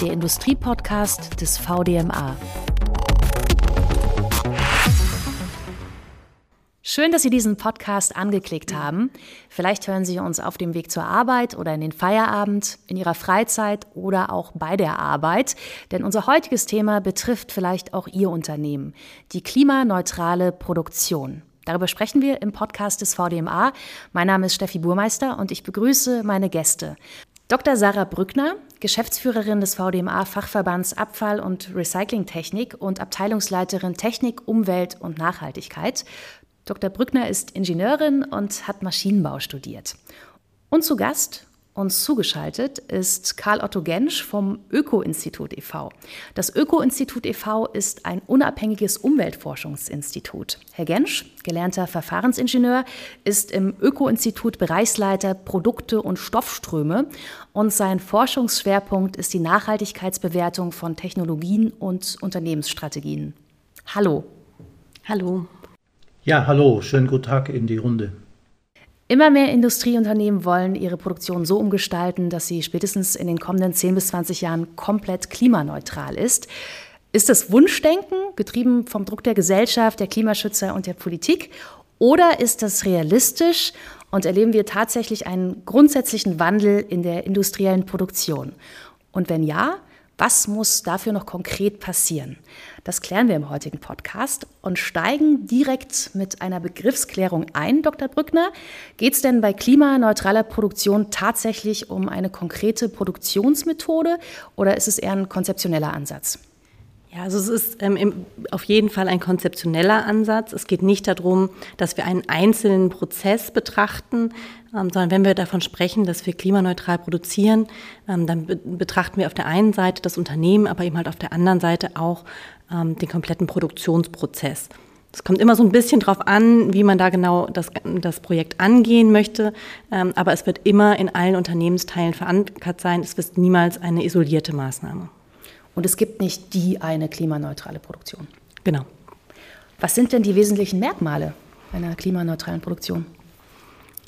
der Industriepodcast des VDMA. Schön, dass Sie diesen Podcast angeklickt haben. Vielleicht hören Sie uns auf dem Weg zur Arbeit oder in den Feierabend, in Ihrer Freizeit oder auch bei der Arbeit. Denn unser heutiges Thema betrifft vielleicht auch Ihr Unternehmen, die klimaneutrale Produktion. Darüber sprechen wir im Podcast des VDMA. Mein Name ist Steffi Burmeister und ich begrüße meine Gäste. Dr. Sarah Brückner, Geschäftsführerin des VDMA Fachverbands Abfall- und Recyclingtechnik und Abteilungsleiterin Technik, Umwelt und Nachhaltigkeit. Dr. Brückner ist Ingenieurin und hat Maschinenbau studiert. Und zu Gast uns zugeschaltet ist Karl Otto Gensch vom Öko-Institut e.V. Das Öko-Institut e.V. ist ein unabhängiges Umweltforschungsinstitut. Herr Gensch, gelernter Verfahrensingenieur, ist im Öko-Institut Bereichsleiter Produkte und Stoffströme und sein Forschungsschwerpunkt ist die Nachhaltigkeitsbewertung von Technologien und Unternehmensstrategien. Hallo. Hallo. Ja, hallo, schönen guten Tag in die Runde. Immer mehr Industrieunternehmen wollen ihre Produktion so umgestalten, dass sie spätestens in den kommenden 10 bis 20 Jahren komplett klimaneutral ist. Ist das Wunschdenken, getrieben vom Druck der Gesellschaft, der Klimaschützer und der Politik? Oder ist das realistisch und erleben wir tatsächlich einen grundsätzlichen Wandel in der industriellen Produktion? Und wenn ja, was muss dafür noch konkret passieren? Das klären wir im heutigen Podcast und steigen direkt mit einer Begriffsklärung ein, Dr. Brückner. Geht es denn bei klimaneutraler Produktion tatsächlich um eine konkrete Produktionsmethode oder ist es eher ein konzeptioneller Ansatz? Ja, also es ist ähm, im, auf jeden Fall ein konzeptioneller Ansatz. Es geht nicht darum, dass wir einen einzelnen Prozess betrachten, ähm, sondern wenn wir davon sprechen, dass wir klimaneutral produzieren, ähm, dann be betrachten wir auf der einen Seite das Unternehmen, aber eben halt auf der anderen Seite auch ähm, den kompletten Produktionsprozess. Es kommt immer so ein bisschen drauf an, wie man da genau das, das Projekt angehen möchte, ähm, aber es wird immer in allen Unternehmensteilen verankert sein. Es wird niemals eine isolierte Maßnahme. Und es gibt nicht die eine klimaneutrale Produktion. Genau. Was sind denn die wesentlichen Merkmale einer klimaneutralen Produktion?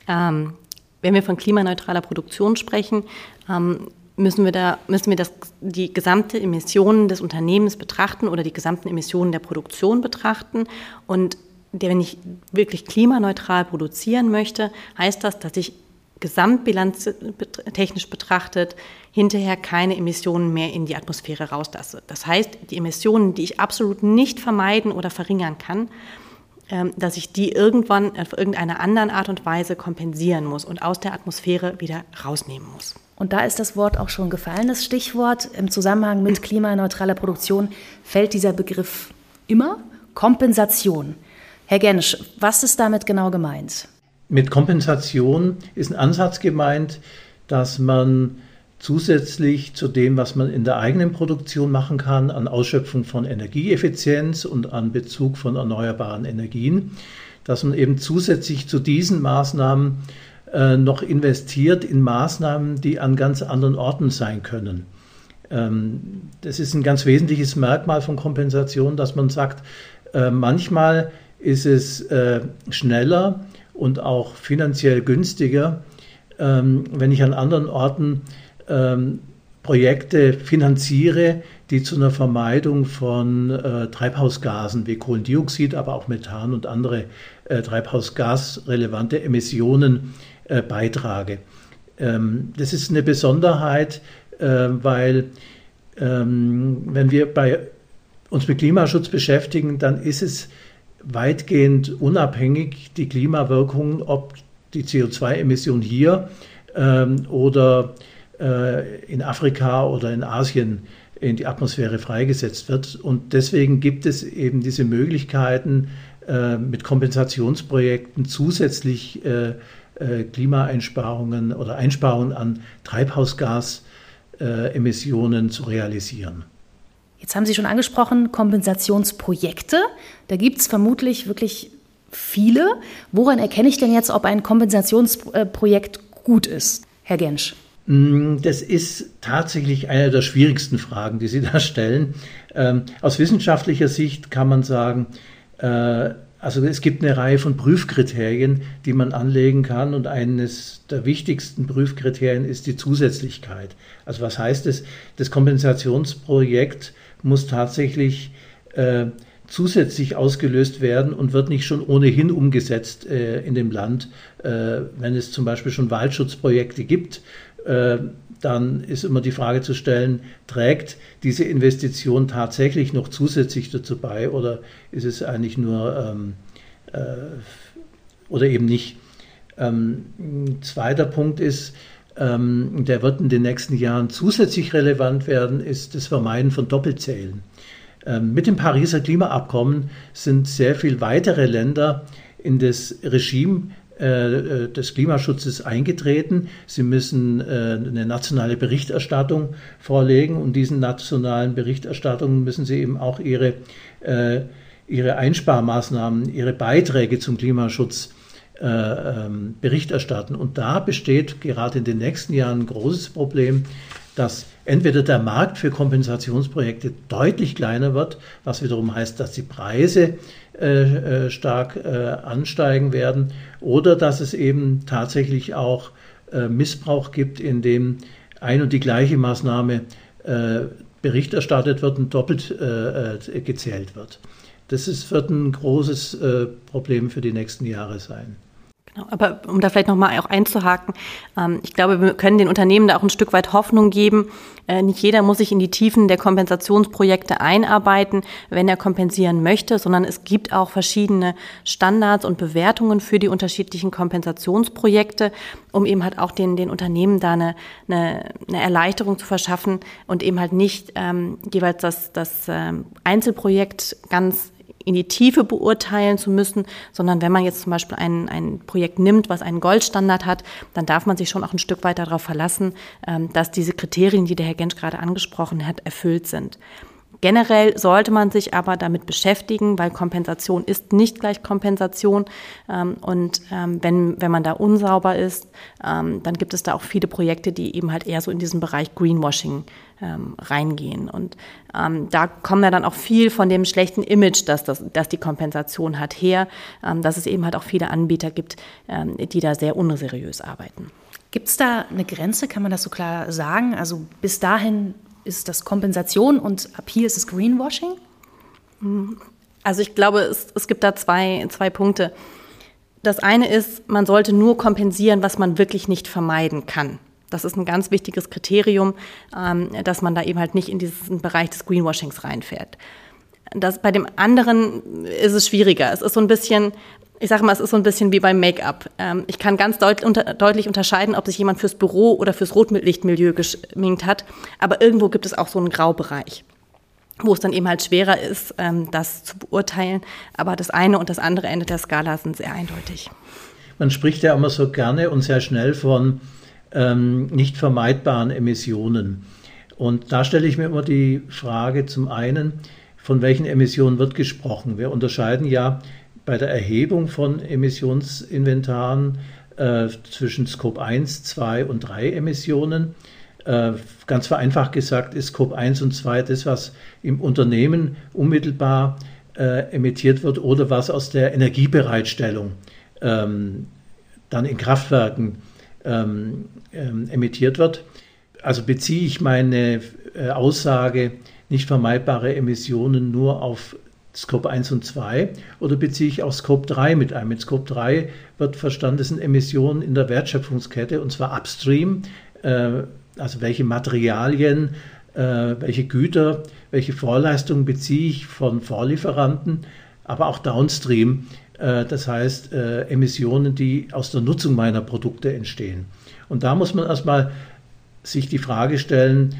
Ähm, wenn wir von klimaneutraler Produktion sprechen, ähm, müssen wir da müssen wir das, die gesamte Emissionen des Unternehmens betrachten oder die gesamten Emissionen der Produktion betrachten und der, wenn ich wirklich klimaneutral produzieren möchte, heißt das, dass ich gesamtbilanztechnisch betrachtet hinterher keine Emissionen mehr in die Atmosphäre rauslasse. Das heißt, die Emissionen, die ich absolut nicht vermeiden oder verringern kann, ähm, dass ich die irgendwann auf irgendeine andere Art und Weise kompensieren muss und aus der Atmosphäre wieder rausnehmen muss. Und da ist das Wort auch schon gefallen, das Stichwort. Im Zusammenhang mit klimaneutraler Produktion fällt dieser Begriff immer Kompensation. Herr Gensch, was ist damit genau gemeint? Mit Kompensation ist ein Ansatz gemeint, dass man zusätzlich zu dem, was man in der eigenen Produktion machen kann, an Ausschöpfung von Energieeffizienz und an Bezug von erneuerbaren Energien, dass man eben zusätzlich zu diesen Maßnahmen äh, noch investiert in Maßnahmen, die an ganz anderen Orten sein können. Ähm, das ist ein ganz wesentliches Merkmal von Kompensation, dass man sagt, äh, manchmal ist es äh, schneller, und auch finanziell günstiger, ähm, wenn ich an anderen Orten ähm, Projekte finanziere, die zu einer Vermeidung von äh, Treibhausgasen wie Kohlendioxid, aber auch Methan und andere äh, treibhausgasrelevante Emissionen äh, beitrage. Ähm, das ist eine Besonderheit, äh, weil ähm, wenn wir bei uns mit Klimaschutz beschäftigen, dann ist es weitgehend unabhängig die Klimawirkung, ob die CO2-Emission hier ähm, oder äh, in Afrika oder in Asien in die Atmosphäre freigesetzt wird. Und deswegen gibt es eben diese Möglichkeiten, äh, mit Kompensationsprojekten zusätzlich äh, äh Klimaeinsparungen oder Einsparungen an Treibhausgasemissionen zu realisieren. Jetzt haben Sie schon angesprochen, Kompensationsprojekte. Da gibt es vermutlich wirklich viele. Woran erkenne ich denn jetzt, ob ein Kompensationsprojekt gut ist, Herr Gensch? Mm, das ist tatsächlich eine der schwierigsten Fragen, die Sie da stellen. Ähm, aus wissenschaftlicher Sicht kann man sagen, äh, also es gibt eine Reihe von Prüfkriterien, die man anlegen kann und eines der wichtigsten Prüfkriterien ist die Zusätzlichkeit. Also was heißt es? Das Kompensationsprojekt muss tatsächlich äh, zusätzlich ausgelöst werden und wird nicht schon ohnehin umgesetzt äh, in dem Land. Äh, wenn es zum Beispiel schon Waldschutzprojekte gibt, äh, dann ist immer die Frage zu stellen, trägt diese Investition tatsächlich noch zusätzlich dazu bei oder ist es eigentlich nur ähm, äh, oder eben nicht. Ähm, zweiter Punkt ist, ähm, der wird in den nächsten Jahren zusätzlich relevant werden, ist das Vermeiden von Doppelzählen. Ähm, mit dem Pariser Klimaabkommen sind sehr viele weitere Länder in das Regime äh, des Klimaschutzes eingetreten. Sie müssen äh, eine nationale Berichterstattung vorlegen und diesen nationalen Berichterstattungen müssen sie eben auch ihre, äh, ihre Einsparmaßnahmen, ihre Beiträge zum Klimaschutz Bericht erstatten. Und da besteht gerade in den nächsten Jahren ein großes Problem, dass entweder der Markt für Kompensationsprojekte deutlich kleiner wird, was wiederum heißt, dass die Preise äh, äh, stark äh, ansteigen werden, oder dass es eben tatsächlich auch äh, Missbrauch gibt, in dem ein und die gleiche Maßnahme äh, Bericht erstattet wird und doppelt äh, gezählt wird. Das ist, wird ein großes Problem für die nächsten Jahre sein. Genau, aber um da vielleicht nochmal auch einzuhaken, ähm, ich glaube, wir können den Unternehmen da auch ein Stück weit Hoffnung geben. Äh, nicht jeder muss sich in die Tiefen der Kompensationsprojekte einarbeiten, wenn er kompensieren möchte, sondern es gibt auch verschiedene Standards und Bewertungen für die unterschiedlichen Kompensationsprojekte, um eben halt auch den, den Unternehmen da eine, eine, eine Erleichterung zu verschaffen und eben halt nicht ähm, jeweils das, das ähm, Einzelprojekt ganz in die Tiefe beurteilen zu müssen, sondern wenn man jetzt zum Beispiel ein, ein Projekt nimmt, was einen Goldstandard hat, dann darf man sich schon auch ein Stück weit darauf verlassen, ähm, dass diese Kriterien, die der Herr Gensch gerade angesprochen hat, erfüllt sind. Generell sollte man sich aber damit beschäftigen, weil Kompensation ist nicht gleich Kompensation. Ähm, und ähm, wenn, wenn man da unsauber ist, ähm, dann gibt es da auch viele Projekte, die eben halt eher so in diesen Bereich Greenwashing reingehen. Und da kommen ja dann auch viel von dem schlechten Image, das, das, das die Kompensation hat, her, dass es eben halt auch viele Anbieter gibt, die da sehr unseriös arbeiten. Gibt es da eine Grenze, kann man das so klar sagen? Also bis dahin ist das Kompensation und ab hier ist es Greenwashing? Also ich glaube, es, es gibt da zwei, zwei Punkte. Das eine ist, man sollte nur kompensieren, was man wirklich nicht vermeiden kann. Das ist ein ganz wichtiges Kriterium, ähm, dass man da eben halt nicht in diesen Bereich des Greenwashings reinfährt. Das, bei dem anderen ist es schwieriger. Es ist so ein bisschen, ich sage mal, es ist so ein bisschen wie beim Make-up. Ähm, ich kann ganz deut unter deutlich unterscheiden, ob sich jemand fürs Büro oder fürs Rotlichtmilieu geschminkt hat. Aber irgendwo gibt es auch so einen Graubereich, wo es dann eben halt schwerer ist, ähm, das zu beurteilen. Aber das eine und das andere Ende der Skala sind sehr eindeutig. Man spricht ja immer so gerne und sehr schnell von ähm, nicht vermeidbaren Emissionen. Und da stelle ich mir immer die Frage zum einen, von welchen Emissionen wird gesprochen? Wir unterscheiden ja bei der Erhebung von Emissionsinventaren äh, zwischen Scope 1, 2 und 3 Emissionen. Äh, ganz vereinfacht gesagt ist Scope 1 und 2 das, was im Unternehmen unmittelbar äh, emittiert wird oder was aus der Energiebereitstellung ähm, dann in Kraftwerken ähm, ähm, emittiert wird. Also beziehe ich meine äh, Aussage nicht vermeidbare Emissionen nur auf Scope 1 und 2 oder beziehe ich auch Scope 3 mit ein? Mit Scope 3 wird verstanden, sind Emissionen in der Wertschöpfungskette und zwar upstream, äh, also welche Materialien, äh, welche Güter, welche Vorleistungen beziehe ich von Vorlieferanten, aber auch downstream, äh, das heißt äh, Emissionen, die aus der Nutzung meiner Produkte entstehen. Und da muss man erstmal sich die Frage stellen,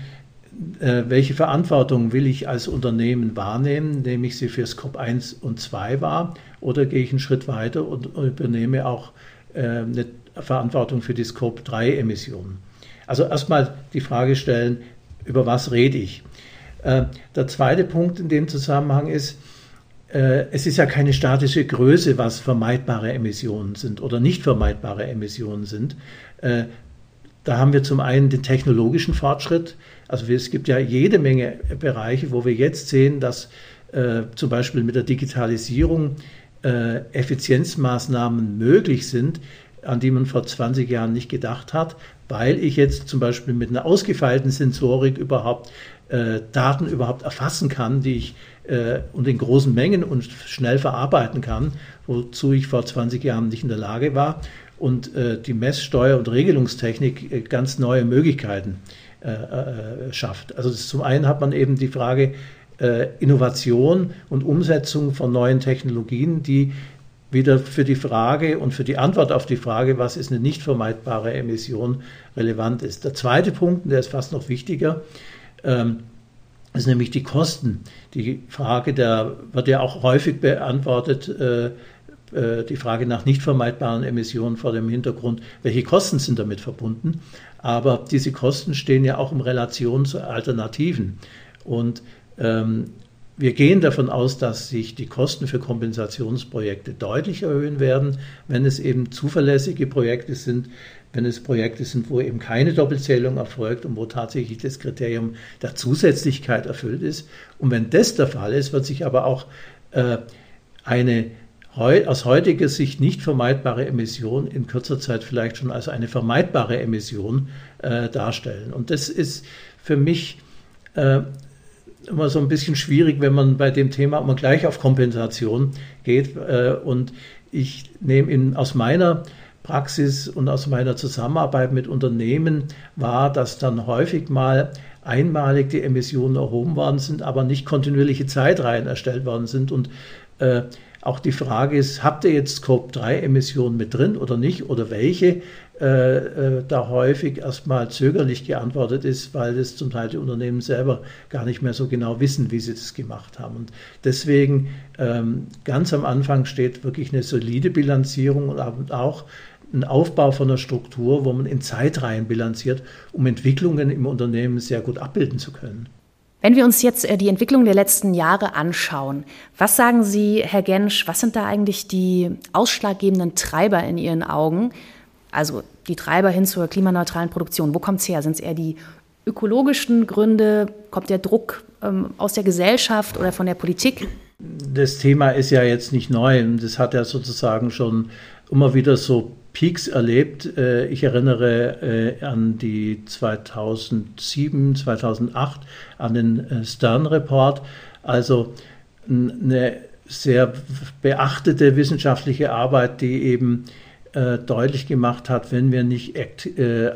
welche Verantwortung will ich als Unternehmen wahrnehmen? Nehme ich sie für Scope 1 und 2 wahr oder gehe ich einen Schritt weiter und übernehme auch äh, eine Verantwortung für die Scope 3 Emissionen? Also erstmal die Frage stellen, über was rede ich? Äh, der zweite Punkt in dem Zusammenhang ist, es ist ja keine statische Größe, was vermeidbare Emissionen sind oder nicht vermeidbare Emissionen sind. Da haben wir zum einen den technologischen Fortschritt. Also es gibt ja jede Menge Bereiche, wo wir jetzt sehen, dass äh, zum Beispiel mit der Digitalisierung äh, Effizienzmaßnahmen möglich sind, an die man vor 20 Jahren nicht gedacht hat, weil ich jetzt zum Beispiel mit einer ausgefeilten Sensorik überhaupt äh, Daten überhaupt erfassen kann, die ich äh, und in großen Mengen und schnell verarbeiten kann, wozu ich vor 20 Jahren nicht in der Lage war. Und äh, die Messsteuer- und Regelungstechnik äh, ganz neue Möglichkeiten äh, äh, schafft. Also zum einen hat man eben die Frage Innovation und Umsetzung von neuen Technologien, die wieder für die Frage und für die Antwort auf die Frage, was ist eine nicht vermeidbare Emission, relevant ist. Der zweite Punkt, der ist fast noch wichtiger, ähm, ist nämlich die Kosten. Die Frage, der wird ja auch häufig beantwortet, äh, äh, die Frage nach nicht vermeidbaren Emissionen vor dem Hintergrund, welche Kosten sind damit verbunden. Aber diese Kosten stehen ja auch in Relation zu Alternativen. Und ähm, wir gehen davon aus, dass sich die Kosten für Kompensationsprojekte deutlich erhöhen werden, wenn es eben zuverlässige Projekte sind, wenn es Projekte sind, wo eben keine Doppelzählung erfolgt und wo tatsächlich das Kriterium der Zusätzlichkeit erfüllt ist. Und wenn das der Fall ist, wird sich aber auch äh, eine aus heutiger Sicht nicht vermeidbare Emission in kürzer Zeit vielleicht schon als eine vermeidbare Emission äh, darstellen. Und das ist für mich äh, immer so ein bisschen schwierig, wenn man bei dem Thema immer gleich auf Kompensation geht. Äh, und ich nehme in, aus meiner Praxis und aus meiner Zusammenarbeit mit Unternehmen wahr, dass dann häufig mal einmalig die Emissionen erhoben worden sind, aber nicht kontinuierliche Zeitreihen erstellt worden sind und äh, auch die Frage ist, habt ihr jetzt Scope-3-Emissionen mit drin oder nicht oder welche? Äh, äh, da häufig erstmal zögerlich geantwortet ist, weil es zum Teil die Unternehmen selber gar nicht mehr so genau wissen, wie sie das gemacht haben. Und deswegen ähm, ganz am Anfang steht wirklich eine solide Bilanzierung und auch ein Aufbau von einer Struktur, wo man in Zeitreihen bilanziert, um Entwicklungen im Unternehmen sehr gut abbilden zu können. Wenn wir uns jetzt äh, die Entwicklung der letzten Jahre anschauen, was sagen Sie, Herr Gensch, was sind da eigentlich die ausschlaggebenden Treiber in Ihren Augen? Also die Treiber hin zur klimaneutralen Produktion. Wo kommt es her? Sind es eher die ökologischen Gründe? Kommt der Druck ähm, aus der Gesellschaft oder von der Politik? Das Thema ist ja jetzt nicht neu das hat ja sozusagen schon immer wieder so Peaks erlebt. Äh, ich erinnere äh, an die 2007, 2008, an den äh, Stern Report. Also eine sehr beachtete wissenschaftliche Arbeit, die eben deutlich gemacht hat, wenn wir nicht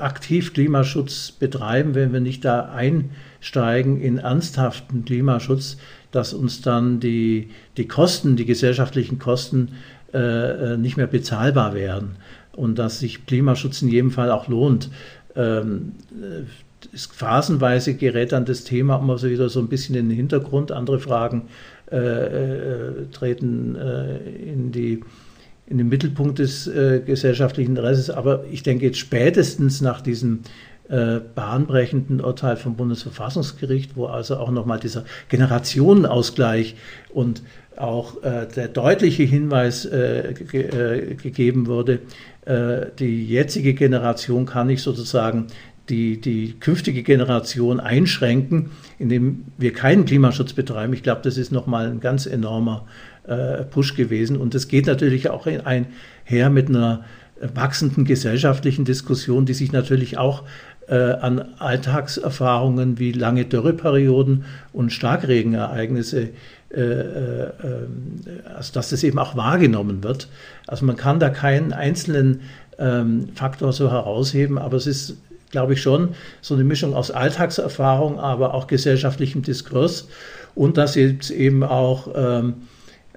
aktiv Klimaschutz betreiben, wenn wir nicht da einsteigen in ernsthaften Klimaschutz, dass uns dann die, die Kosten, die gesellschaftlichen Kosten nicht mehr bezahlbar werden und dass sich Klimaschutz in jedem Fall auch lohnt. Ähm, ist phasenweise gerät dann das Thema immer so wieder so ein bisschen in den Hintergrund. Andere Fragen äh, äh, treten äh, in, die, in den Mittelpunkt des äh, gesellschaftlichen Interesses. Aber ich denke jetzt spätestens nach diesem äh, bahnbrechenden Urteil vom Bundesverfassungsgericht, wo also auch nochmal dieser Generationenausgleich und auch äh, der deutliche Hinweis äh, ge äh, gegeben wurde, äh, die jetzige Generation kann nicht sozusagen die, die künftige Generation einschränken, indem wir keinen Klimaschutz betreiben. Ich glaube, das ist nochmal ein ganz enormer äh, Push gewesen. Und das geht natürlich auch einher mit einer wachsenden gesellschaftlichen Diskussion, die sich natürlich auch äh, an Alltagserfahrungen wie lange Dürreperioden und Starkregenereignisse äh, äh, also dass das eben auch wahrgenommen wird. Also man kann da keinen einzelnen ähm, Faktor so herausheben, aber es ist, glaube ich, schon so eine Mischung aus Alltagserfahrung, aber auch gesellschaftlichem Diskurs und dass jetzt eben auch ähm,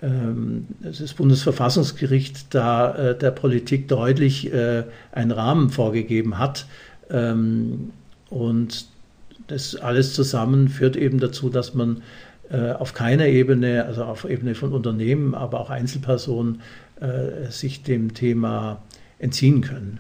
ähm, das Bundesverfassungsgericht da äh, der Politik deutlich äh, einen Rahmen vorgegeben hat. Ähm, und das alles zusammen führt eben dazu, dass man äh, auf keiner Ebene, also auf Ebene von Unternehmen, aber auch Einzelpersonen, äh, sich dem Thema entziehen können.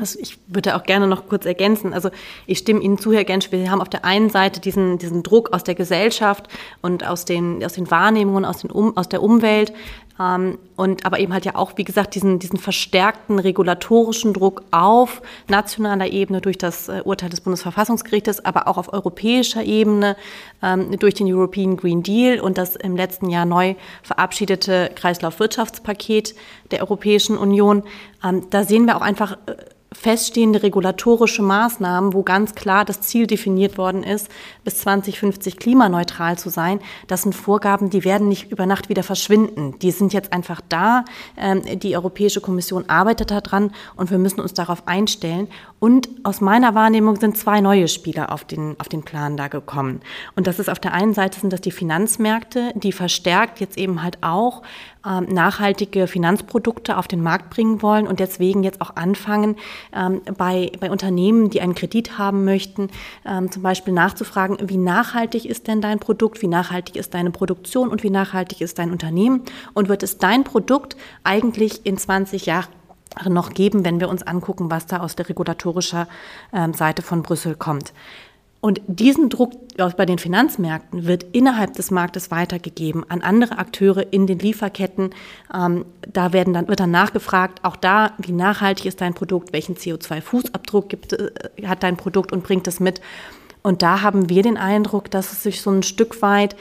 Also ich würde auch gerne noch kurz ergänzen. Also ich stimme Ihnen zu, Herr Gensch. Wir haben auf der einen Seite diesen, diesen Druck aus der Gesellschaft und aus den, aus den Wahrnehmungen, aus, den um, aus der Umwelt. Ähm, und aber eben halt ja auch, wie gesagt, diesen, diesen verstärkten regulatorischen Druck auf nationaler Ebene durch das äh, Urteil des Bundesverfassungsgerichtes, aber auch auf europäischer Ebene ähm, durch den European Green Deal und das im letzten Jahr neu verabschiedete Kreislaufwirtschaftspaket der Europäischen Union. Ähm, da sehen wir auch einfach, äh, feststehende regulatorische Maßnahmen, wo ganz klar das Ziel definiert worden ist, bis 2050 klimaneutral zu sein. Das sind Vorgaben, die werden nicht über Nacht wieder verschwinden. Die sind jetzt einfach da. Ähm, die Europäische Kommission arbeitet daran und wir müssen uns darauf einstellen. Und aus meiner Wahrnehmung sind zwei neue Spieler auf den, auf den Plan da gekommen. Und das ist auf der einen Seite sind das die Finanzmärkte, die verstärkt jetzt eben halt auch ähm, nachhaltige Finanzprodukte auf den Markt bringen wollen und deswegen jetzt auch anfangen, ähm, bei, bei Unternehmen, die einen Kredit haben möchten, ähm, zum Beispiel nachzufragen, wie nachhaltig ist denn dein Produkt, wie nachhaltig ist deine Produktion und wie nachhaltig ist dein Unternehmen und wird es dein Produkt eigentlich in 20 Jahren noch geben, wenn wir uns angucken, was da aus der regulatorischer Seite von Brüssel kommt. Und diesen Druck bei den Finanzmärkten wird innerhalb des Marktes weitergegeben an andere Akteure in den Lieferketten. Ähm, da werden dann, wird dann nachgefragt, auch da, wie nachhaltig ist dein Produkt, welchen CO2-Fußabdruck gibt, äh, hat dein Produkt und bringt es mit. Und da haben wir den Eindruck, dass es sich so ein Stück weit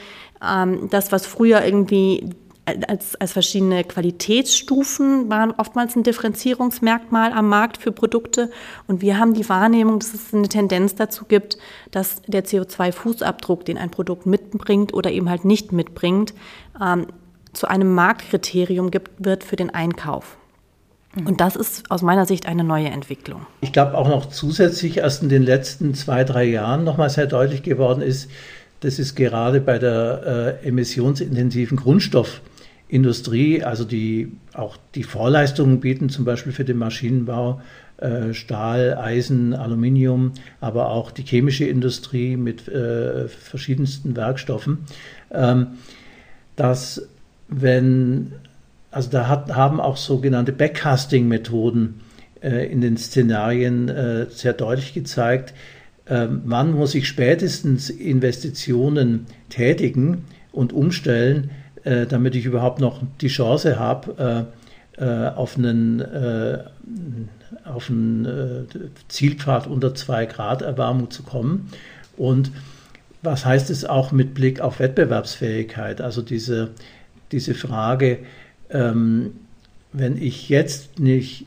ähm, das, was früher irgendwie als, als verschiedene Qualitätsstufen waren oftmals ein Differenzierungsmerkmal am Markt für Produkte. Und wir haben die Wahrnehmung, dass es eine Tendenz dazu gibt, dass der CO2-Fußabdruck, den ein Produkt mitbringt oder eben halt nicht mitbringt, ähm, zu einem Marktkriterium gibt, wird für den Einkauf. Und das ist aus meiner Sicht eine neue Entwicklung. Ich glaube auch noch zusätzlich erst in den letzten zwei, drei Jahren nochmal sehr deutlich geworden ist, das ist gerade bei der äh, emissionsintensiven Grundstoff- Industrie, also die auch die Vorleistungen bieten, zum Beispiel für den Maschinenbau, äh, Stahl, Eisen, Aluminium, aber auch die chemische Industrie mit äh, verschiedensten Werkstoffen, ähm, dass wenn, also da hat, haben auch sogenannte Backcasting-Methoden äh, in den Szenarien sehr deutlich gezeigt, ähm, wann muss ich spätestens Investitionen tätigen und umstellen, äh, damit ich überhaupt noch die Chance habe, äh, äh, auf einen, äh, auf einen Zielpfad unter 2 Grad Erwärmung zu kommen. Und was heißt es auch mit Blick auf Wettbewerbsfähigkeit? Also diese, diese Frage, ähm, wenn ich jetzt nicht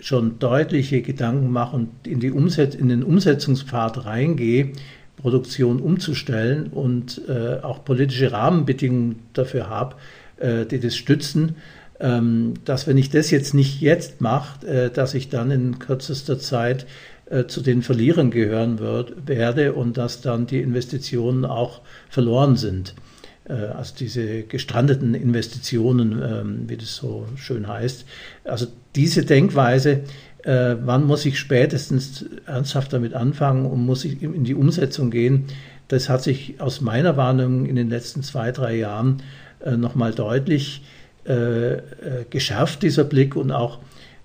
schon deutliche Gedanken mache und in, die Umset in den Umsetzungspfad reingehe, Produktion umzustellen und äh, auch politische Rahmenbedingungen dafür habe, äh, die das stützen, ähm, dass wenn ich das jetzt nicht jetzt mache, äh, dass ich dann in kürzester Zeit äh, zu den Verlierern gehören wird, werde und dass dann die Investitionen auch verloren sind. Äh, also diese gestrandeten Investitionen, ähm, wie das so schön heißt. Also diese Denkweise äh, wann muss ich spätestens ernsthaft damit anfangen und muss ich in die Umsetzung gehen. Das hat sich aus meiner Wahrnehmung in den letzten zwei, drei Jahren äh, nochmal deutlich äh, äh, geschärft, dieser Blick und auch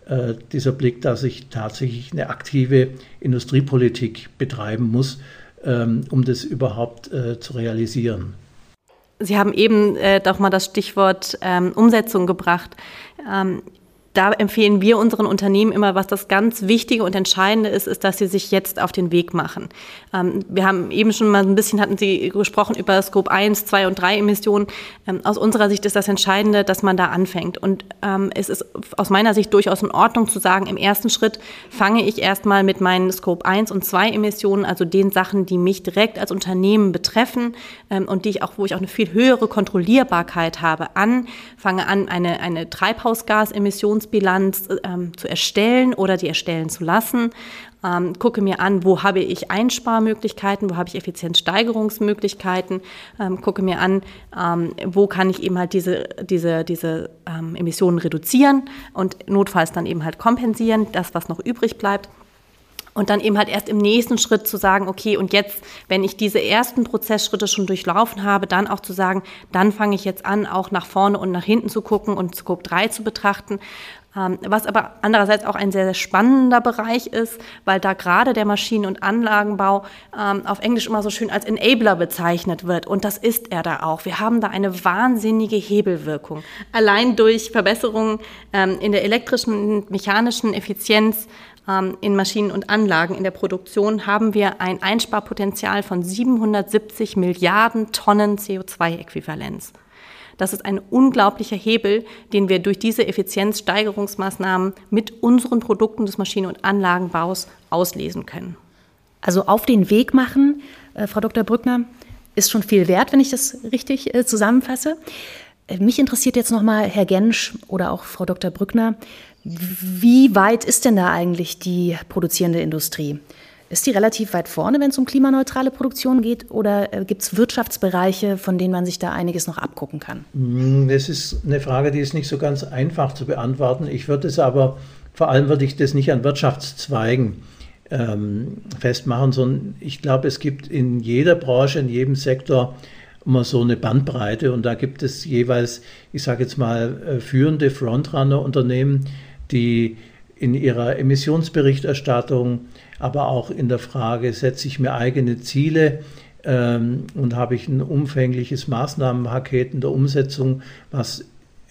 äh, dieser Blick, dass ich tatsächlich eine aktive Industriepolitik betreiben muss, ähm, um das überhaupt äh, zu realisieren. Sie haben eben äh, doch mal das Stichwort ähm, Umsetzung gebracht. Ähm, da empfehlen wir unseren Unternehmen immer, was das ganz Wichtige und Entscheidende ist, ist, dass sie sich jetzt auf den Weg machen. Ähm, wir haben eben schon mal ein bisschen, hatten Sie gesprochen über Scope 1, 2 und 3 Emissionen. Ähm, aus unserer Sicht ist das Entscheidende, dass man da anfängt. Und ähm, es ist aus meiner Sicht durchaus in Ordnung zu sagen, im ersten Schritt fange ich erstmal mit meinen Scope 1 und 2 Emissionen, also den Sachen, die mich direkt als Unternehmen betreffen ähm, und die ich auch, wo ich auch eine viel höhere Kontrollierbarkeit habe, an, fange an, eine, eine Treibhausgasemissions Emissionsbilanz ähm, zu erstellen oder die erstellen zu lassen. Ähm, gucke mir an, wo habe ich Einsparmöglichkeiten, wo habe ich Effizienzsteigerungsmöglichkeiten, ähm, gucke mir an, ähm, wo kann ich eben halt diese, diese, diese ähm, Emissionen reduzieren und notfalls dann eben halt kompensieren, das, was noch übrig bleibt. Und dann eben halt erst im nächsten Schritt zu sagen, okay, und jetzt, wenn ich diese ersten Prozessschritte schon durchlaufen habe, dann auch zu sagen, dann fange ich jetzt an, auch nach vorne und nach hinten zu gucken und Scope 3 zu betrachten. Ähm, was aber andererseits auch ein sehr, sehr spannender Bereich ist, weil da gerade der Maschinen- und Anlagenbau ähm, auf Englisch immer so schön als Enabler bezeichnet wird. Und das ist er da auch. Wir haben da eine wahnsinnige Hebelwirkung. Allein durch Verbesserungen ähm, in der elektrischen und mechanischen Effizienz in Maschinen und Anlagen in der Produktion haben wir ein Einsparpotenzial von 770 Milliarden Tonnen CO2-Äquivalenz. Das ist ein unglaublicher Hebel, den wir durch diese Effizienzsteigerungsmaßnahmen mit unseren Produkten des Maschinen- und Anlagenbaus auslesen können. Also auf den Weg machen, äh, Frau Dr. Brückner, ist schon viel wert, wenn ich das richtig äh, zusammenfasse. Äh, mich interessiert jetzt nochmal, Herr Gensch oder auch Frau Dr. Brückner, wie weit ist denn da eigentlich die produzierende Industrie? Ist die relativ weit vorne, wenn es um klimaneutrale Produktion geht? Oder äh, gibt es Wirtschaftsbereiche, von denen man sich da einiges noch abgucken kann? Hm, das ist eine Frage, die ist nicht so ganz einfach zu beantworten. Ich würde es aber, vor allem würde ich das nicht an Wirtschaftszweigen ähm, festmachen, sondern ich glaube, es gibt in jeder Branche, in jedem Sektor immer so eine Bandbreite und da gibt es jeweils, ich sage jetzt mal, äh, führende Frontrunner-Unternehmen, die in ihrer Emissionsberichterstattung, aber auch in der Frage, setze ich mir eigene Ziele ähm, und habe ich ein umfängliches Maßnahmenpaket in der Umsetzung, was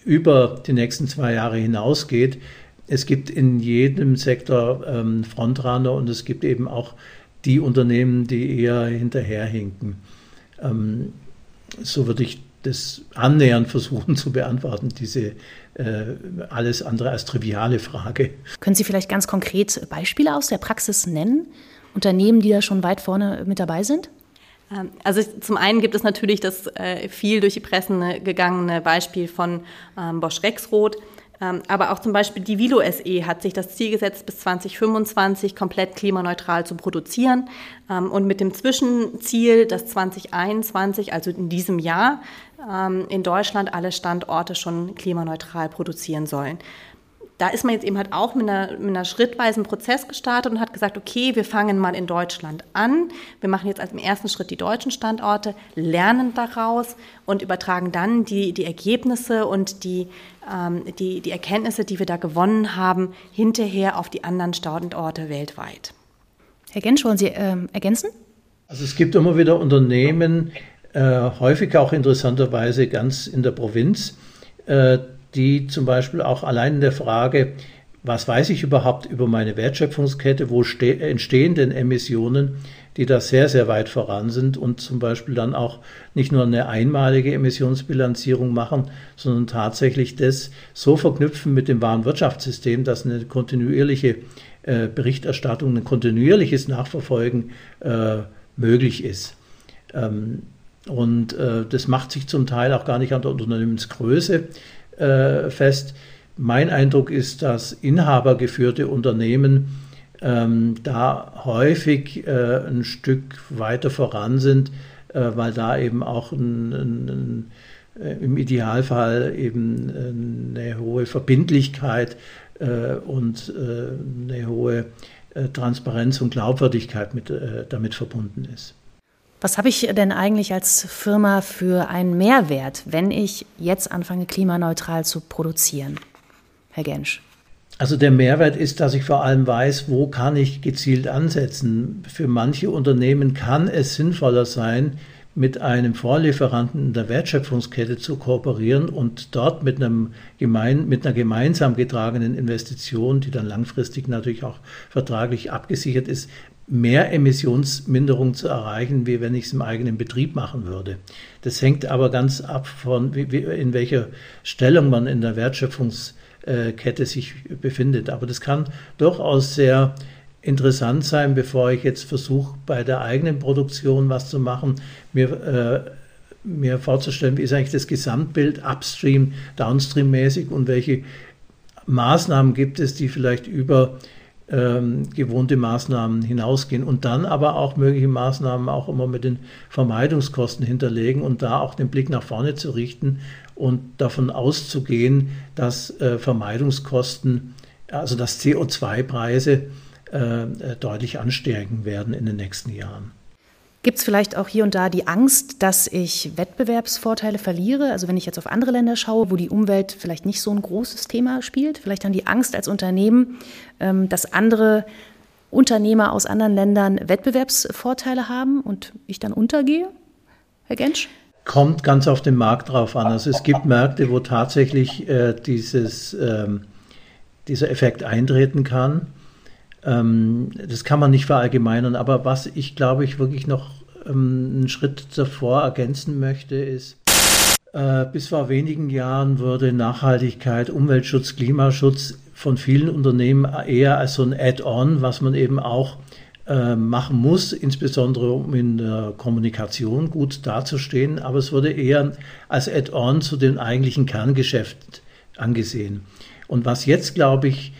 über die nächsten zwei Jahre hinausgeht. Es gibt in jedem Sektor ähm, Frontrunner und es gibt eben auch die Unternehmen, die eher hinterherhinken. Ähm, so würde ich das annähernd versuchen zu beantworten, diese äh, alles andere als triviale Frage. Können Sie vielleicht ganz konkret Beispiele aus der Praxis nennen? Unternehmen, die da schon weit vorne mit dabei sind? Ähm, also zum einen gibt es natürlich das äh, viel durch die Pressen gegangene Beispiel von ähm, Bosch Rexroth. Ähm, aber auch zum Beispiel die Vilo SE hat sich das Ziel gesetzt, bis 2025 komplett klimaneutral zu produzieren. Ähm, und mit dem Zwischenziel, dass 2021, also in diesem Jahr, in Deutschland alle Standorte schon klimaneutral produzieren sollen da ist man jetzt eben halt auch mit einer, mit einer schrittweisen Prozess gestartet und hat gesagt, okay, wir fangen mal in Deutschland an. Wir machen jetzt als im ersten Schritt die deutschen Standorte, lernen daraus und übertragen dann die, die Ergebnisse und die, ähm, die, die Erkenntnisse, die wir da gewonnen haben, hinterher auf die anderen Standorte weltweit. Herr Gensch, wollen Sie ähm, ergänzen? Also es gibt immer wieder Unternehmen, äh, häufig auch interessanterweise ganz in der Provinz, äh, die zum Beispiel auch allein in der Frage, was weiß ich überhaupt über meine Wertschöpfungskette, wo entstehen denn Emissionen, die da sehr, sehr weit voran sind und zum Beispiel dann auch nicht nur eine einmalige Emissionsbilanzierung machen, sondern tatsächlich das so verknüpfen mit dem wahren Wirtschaftssystem, dass eine kontinuierliche äh, Berichterstattung, ein kontinuierliches Nachverfolgen äh, möglich ist. Ähm, und äh, das macht sich zum Teil auch gar nicht an der Unternehmensgröße äh, fest. Mein Eindruck ist, dass inhabergeführte Unternehmen ähm, da häufig äh, ein Stück weiter voran sind, äh, weil da eben auch ein, ein, ein, äh, im Idealfall eben eine hohe Verbindlichkeit äh, und eine hohe Transparenz und Glaubwürdigkeit mit, damit verbunden ist. Was habe ich denn eigentlich als Firma für einen Mehrwert, wenn ich jetzt anfange, klimaneutral zu produzieren? Herr Gensch. Also der Mehrwert ist, dass ich vor allem weiß, wo kann ich gezielt ansetzen. Für manche Unternehmen kann es sinnvoller sein, mit einem Vorlieferanten in der Wertschöpfungskette zu kooperieren und dort mit, einem gemein, mit einer gemeinsam getragenen Investition, die dann langfristig natürlich auch vertraglich abgesichert ist, mehr Emissionsminderung zu erreichen, wie wenn ich es im eigenen Betrieb machen würde. Das hängt aber ganz ab von, wie, in welcher Stellung man in der Wertschöpfungskette sich befindet. Aber das kann durchaus sehr interessant sein, bevor ich jetzt versuche, bei der eigenen Produktion was zu machen, mir, äh, mir vorzustellen, wie ist eigentlich das Gesamtbild upstream, downstream mäßig und welche Maßnahmen gibt es, die vielleicht über ähm, gewohnte Maßnahmen hinausgehen und dann aber auch mögliche Maßnahmen auch immer mit den Vermeidungskosten hinterlegen und da auch den Blick nach vorne zu richten und davon auszugehen, dass äh, Vermeidungskosten, also dass CO2-Preise äh, äh, deutlich ansteigen werden in den nächsten Jahren. Gibt es vielleicht auch hier und da die Angst, dass ich Wettbewerbsvorteile verliere? Also wenn ich jetzt auf andere Länder schaue, wo die Umwelt vielleicht nicht so ein großes Thema spielt, vielleicht dann die Angst als Unternehmen, ähm, dass andere Unternehmer aus anderen Ländern Wettbewerbsvorteile haben und ich dann untergehe? Herr Gensch? Kommt ganz auf den Markt drauf an. Also es gibt Märkte, wo tatsächlich äh, dieses, ähm, dieser Effekt eintreten kann. Ähm, das kann man nicht verallgemeinern, aber was ich glaube ich wirklich noch ähm, einen Schritt davor ergänzen möchte, ist, äh, bis vor wenigen Jahren wurde Nachhaltigkeit, Umweltschutz, Klimaschutz von vielen Unternehmen eher als so ein Add-on, was man eben auch äh, machen muss, insbesondere um in der Kommunikation gut dazustehen, aber es wurde eher als Add-on zu dem eigentlichen Kerngeschäft angesehen. Und was jetzt, glaube ich,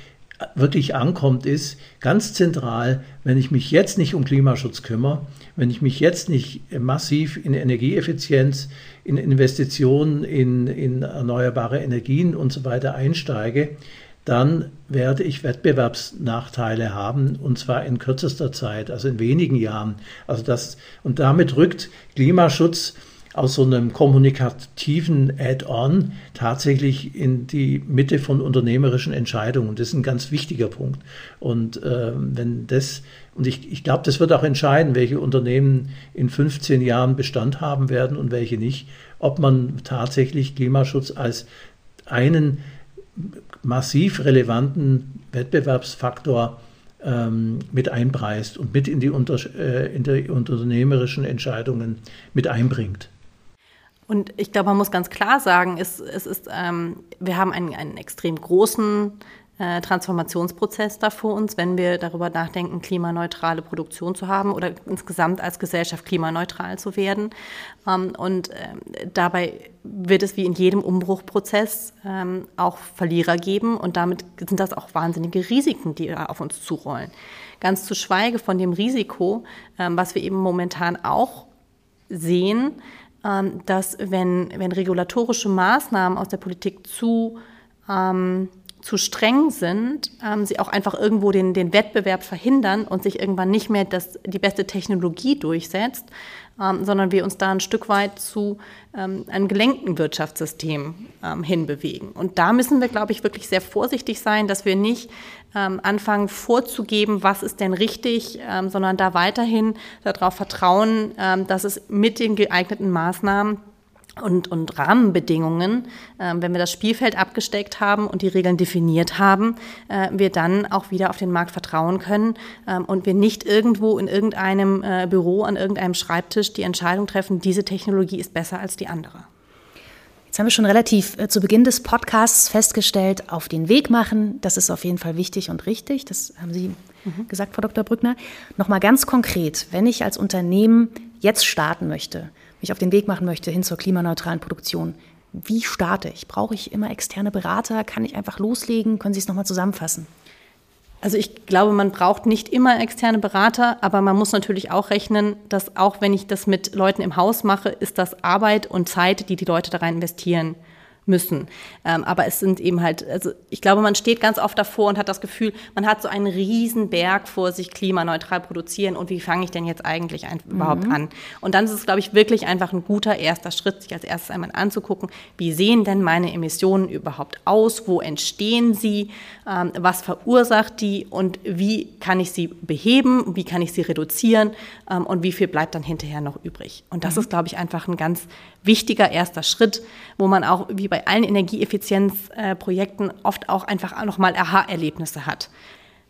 wirklich ankommt, ist ganz zentral, wenn ich mich jetzt nicht um Klimaschutz kümmere, wenn ich mich jetzt nicht massiv in Energieeffizienz, in Investitionen in, in erneuerbare Energien und so weiter einsteige, dann werde ich Wettbewerbsnachteile haben und zwar in kürzester Zeit, also in wenigen Jahren. Also das, und damit rückt Klimaschutz aus so einem kommunikativen Add-on tatsächlich in die Mitte von unternehmerischen Entscheidungen. Das ist ein ganz wichtiger Punkt. Und äh, wenn das, und ich, ich glaube, das wird auch entscheiden, welche Unternehmen in 15 Jahren Bestand haben werden und welche nicht, ob man tatsächlich Klimaschutz als einen massiv relevanten Wettbewerbsfaktor ähm, mit einpreist und mit in die, unter, äh, in die unternehmerischen Entscheidungen mit einbringt. Und ich glaube, man muss ganz klar sagen, es, es ist, ähm, wir haben einen, einen extrem großen äh, Transformationsprozess da vor uns, wenn wir darüber nachdenken, klimaneutrale Produktion zu haben oder insgesamt als Gesellschaft klimaneutral zu werden. Ähm, und äh, dabei wird es wie in jedem Umbruchprozess ähm, auch Verlierer geben und damit sind das auch wahnsinnige Risiken, die auf uns zurollen. Ganz zu schweige von dem Risiko, ähm, was wir eben momentan auch sehen, dass wenn, wenn regulatorische Maßnahmen aus der Politik zu, ähm, zu streng sind, ähm, sie auch einfach irgendwo den, den Wettbewerb verhindern und sich irgendwann nicht mehr das, die beste Technologie durchsetzt, ähm, sondern wir uns da ein Stück weit zu ähm, einem gelenkten Wirtschaftssystem ähm, hinbewegen. Und da müssen wir, glaube ich, wirklich sehr vorsichtig sein, dass wir nicht ähm, anfangen vorzugeben, was ist denn richtig, ähm, sondern da weiterhin darauf vertrauen, dass es mit den geeigneten Maßnahmen und, und Rahmenbedingungen, äh, wenn wir das Spielfeld abgesteckt haben und die Regeln definiert haben, äh, wir dann auch wieder auf den Markt vertrauen können äh, und wir nicht irgendwo in irgendeinem äh, Büro an irgendeinem Schreibtisch die Entscheidung treffen, diese Technologie ist besser als die andere. Jetzt haben wir schon relativ äh, zu Beginn des Podcasts festgestellt, auf den Weg machen, das ist auf jeden Fall wichtig und richtig. Das haben Sie mhm. gesagt, Frau Dr. Brückner. Nochmal ganz konkret, wenn ich als Unternehmen jetzt starten möchte, mich auf den Weg machen möchte hin zur klimaneutralen Produktion, wie starte ich? Brauche ich immer externe Berater? Kann ich einfach loslegen? Können Sie es nochmal zusammenfassen? Also ich glaube, man braucht nicht immer externe Berater, aber man muss natürlich auch rechnen, dass auch wenn ich das mit Leuten im Haus mache, ist das Arbeit und Zeit, die die Leute da rein investieren müssen. Ähm, aber es sind eben halt, also ich glaube, man steht ganz oft davor und hat das Gefühl, man hat so einen riesen Berg vor sich, klimaneutral produzieren und wie fange ich denn jetzt eigentlich ein, mhm. überhaupt an? Und dann ist es, glaube ich, wirklich einfach ein guter erster Schritt, sich als erstes einmal anzugucken, wie sehen denn meine Emissionen überhaupt aus? Wo entstehen sie? Ähm, was verursacht die? Und wie kann ich sie beheben? Wie kann ich sie reduzieren? Ähm, und wie viel bleibt dann hinterher noch übrig? Und das mhm. ist, glaube ich, einfach ein ganz wichtiger erster Schritt, wo man auch wie bei allen Energieeffizienzprojekten oft auch einfach nochmal Aha-Erlebnisse hat.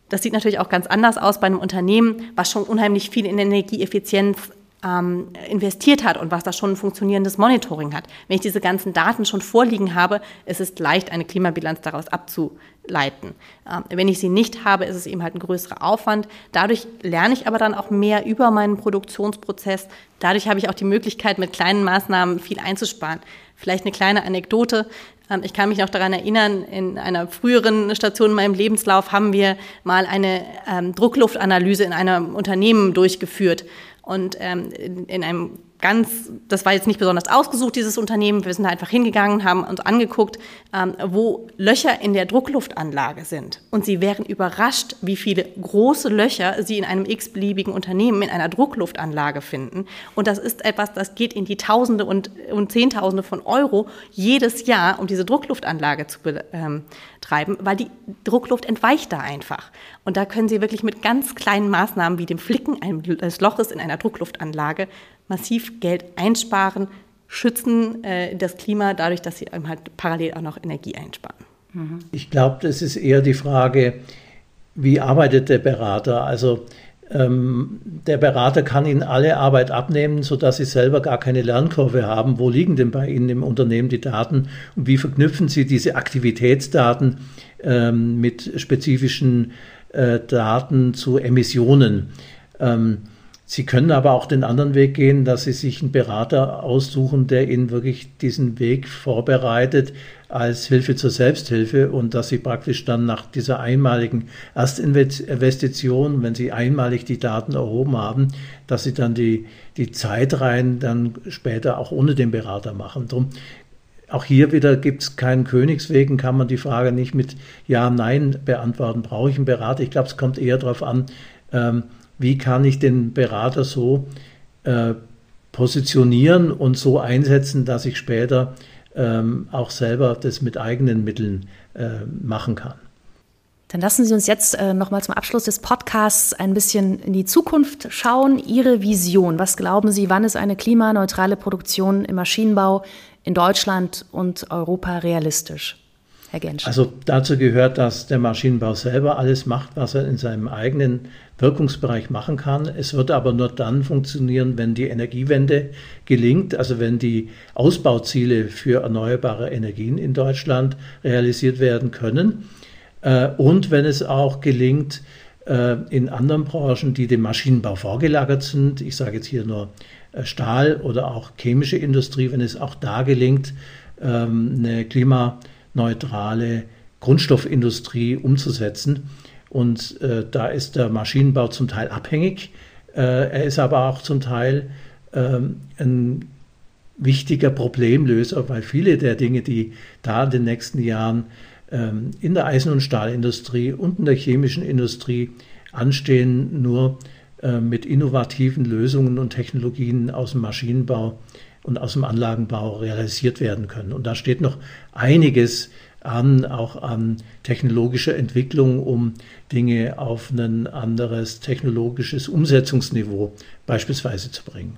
Das sieht natürlich auch ganz anders aus bei einem Unternehmen, was schon unheimlich viel in Energieeffizienz ähm, investiert hat und was da schon ein funktionierendes Monitoring hat. Wenn ich diese ganzen Daten schon vorliegen habe, ist es leicht, eine Klimabilanz daraus abzuleiten. Ähm, wenn ich sie nicht habe, ist es eben halt ein größerer Aufwand. Dadurch lerne ich aber dann auch mehr über meinen Produktionsprozess. Dadurch habe ich auch die Möglichkeit, mit kleinen Maßnahmen viel einzusparen. Vielleicht eine kleine Anekdote. Ähm, ich kann mich noch daran erinnern, in einer früheren Station in meinem Lebenslauf haben wir mal eine ähm, Druckluftanalyse in einem Unternehmen durchgeführt. Und ähm, in, in einem ganz, das war jetzt nicht besonders ausgesucht, dieses Unternehmen. Wir sind einfach hingegangen, haben uns angeguckt, ähm, wo Löcher in der Druckluftanlage sind. Und sie wären überrascht, wie viele große Löcher sie in einem x-beliebigen Unternehmen in einer Druckluftanlage finden. Und das ist etwas, das geht in die Tausende und, und Zehntausende von Euro jedes Jahr, um diese Druckluftanlage zu betreiben, weil die Druckluft entweicht da einfach. Und da können Sie wirklich mit ganz kleinen Maßnahmen wie dem Flicken eines Loches in einer Druckluftanlage massiv Geld einsparen, schützen äh, das Klima dadurch, dass sie eben halt parallel auch noch Energie einsparen. Mhm. Ich glaube, das ist eher die Frage, wie arbeitet der Berater? Also ähm, der Berater kann Ihnen alle Arbeit abnehmen, sodass Sie selber gar keine Lernkurve haben. Wo liegen denn bei Ihnen im Unternehmen die Daten und wie verknüpfen Sie diese Aktivitätsdaten ähm, mit spezifischen äh, Daten zu Emissionen? Ähm, Sie können aber auch den anderen Weg gehen, dass Sie sich einen Berater aussuchen, der Ihnen wirklich diesen Weg vorbereitet als Hilfe zur Selbsthilfe und dass Sie praktisch dann nach dieser einmaligen Erstinvestition, wenn Sie einmalig die Daten erhoben haben, dass Sie dann die, die Zeit dann später auch ohne den Berater machen. Drum auch hier wieder gibt es keinen Königswegen, kann man die Frage nicht mit Ja, Nein beantworten. Brauche ich einen Berater? Ich glaube, es kommt eher darauf an, ähm, wie kann ich den Berater so äh, positionieren und so einsetzen, dass ich später ähm, auch selber das mit eigenen Mitteln äh, machen kann. Dann lassen Sie uns jetzt äh, nochmal zum Abschluss des Podcasts ein bisschen in die Zukunft schauen. Ihre Vision. Was glauben Sie, wann ist eine klimaneutrale Produktion im Maschinenbau in Deutschland und Europa realistisch? Herr Gensch. Also dazu gehört, dass der Maschinenbau selber alles macht, was er in seinem eigenen Wirkungsbereich machen kann. Es wird aber nur dann funktionieren, wenn die Energiewende gelingt, also wenn die Ausbauziele für erneuerbare Energien in Deutschland realisiert werden können äh, und wenn es auch gelingt, äh, in anderen Branchen, die dem Maschinenbau vorgelagert sind, ich sage jetzt hier nur äh, Stahl oder auch chemische Industrie, wenn es auch da gelingt, ähm, eine klimaneutrale Grundstoffindustrie umzusetzen, und äh, da ist der Maschinenbau zum Teil abhängig. Äh, er ist aber auch zum Teil ähm, ein wichtiger Problemlöser, weil viele der Dinge, die da in den nächsten Jahren ähm, in der Eisen- und Stahlindustrie und in der chemischen Industrie anstehen, nur äh, mit innovativen Lösungen und Technologien aus dem Maschinenbau und aus dem Anlagenbau realisiert werden können. Und da steht noch einiges an, auch an technologischer Entwicklung, um Dinge auf ein anderes technologisches Umsetzungsniveau beispielsweise zu bringen.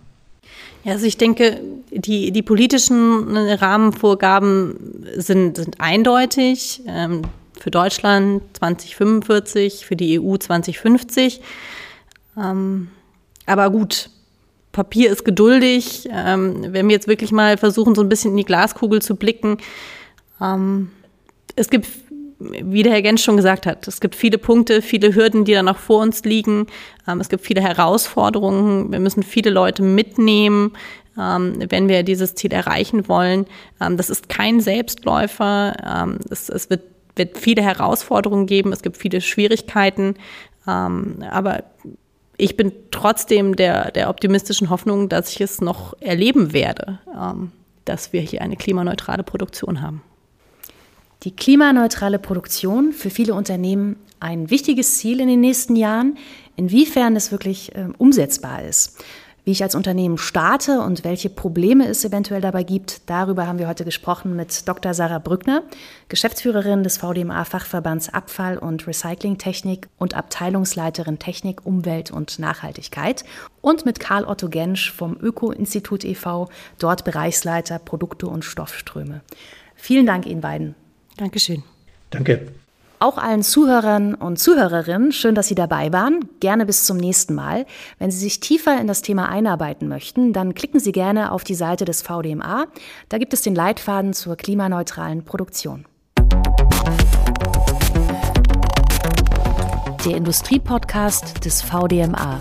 Ja, also ich denke, die, die politischen Rahmenvorgaben sind, sind eindeutig. Ähm, für Deutschland 2045, für die EU 2050. Ähm, aber gut, Papier ist geduldig. Ähm, wenn wir jetzt wirklich mal versuchen, so ein bisschen in die Glaskugel zu blicken, es gibt, wie der Herr Gensch schon gesagt hat, es gibt viele Punkte, viele Hürden, die da noch vor uns liegen. Ähm, es gibt viele Herausforderungen. Wir müssen viele Leute mitnehmen, ähm, wenn wir dieses Ziel erreichen wollen. Ähm, das ist kein Selbstläufer. Ähm, es, es wird, wird, viele Herausforderungen geben. Es gibt viele Schwierigkeiten. Ähm, aber ich bin trotzdem der, der optimistischen Hoffnung, dass ich es noch erleben werde, ähm, dass wir hier eine klimaneutrale Produktion haben. Die klimaneutrale Produktion für viele Unternehmen ein wichtiges Ziel in den nächsten Jahren. Inwiefern es wirklich äh, umsetzbar ist, wie ich als Unternehmen starte und welche Probleme es eventuell dabei gibt, darüber haben wir heute gesprochen mit Dr. Sarah Brückner, Geschäftsführerin des VDMA-Fachverbands Abfall- und Recyclingtechnik und Abteilungsleiterin Technik, Umwelt und Nachhaltigkeit und mit Karl Otto Gensch vom Öko-Institut e.V., dort Bereichsleiter Produkte und Stoffströme. Vielen Dank Ihnen beiden. Dankeschön. Danke. Auch allen Zuhörern und Zuhörerinnen, schön, dass Sie dabei waren. Gerne bis zum nächsten Mal. Wenn Sie sich tiefer in das Thema einarbeiten möchten, dann klicken Sie gerne auf die Seite des VDMA. Da gibt es den Leitfaden zur klimaneutralen Produktion. Der Industriepodcast des VDMA.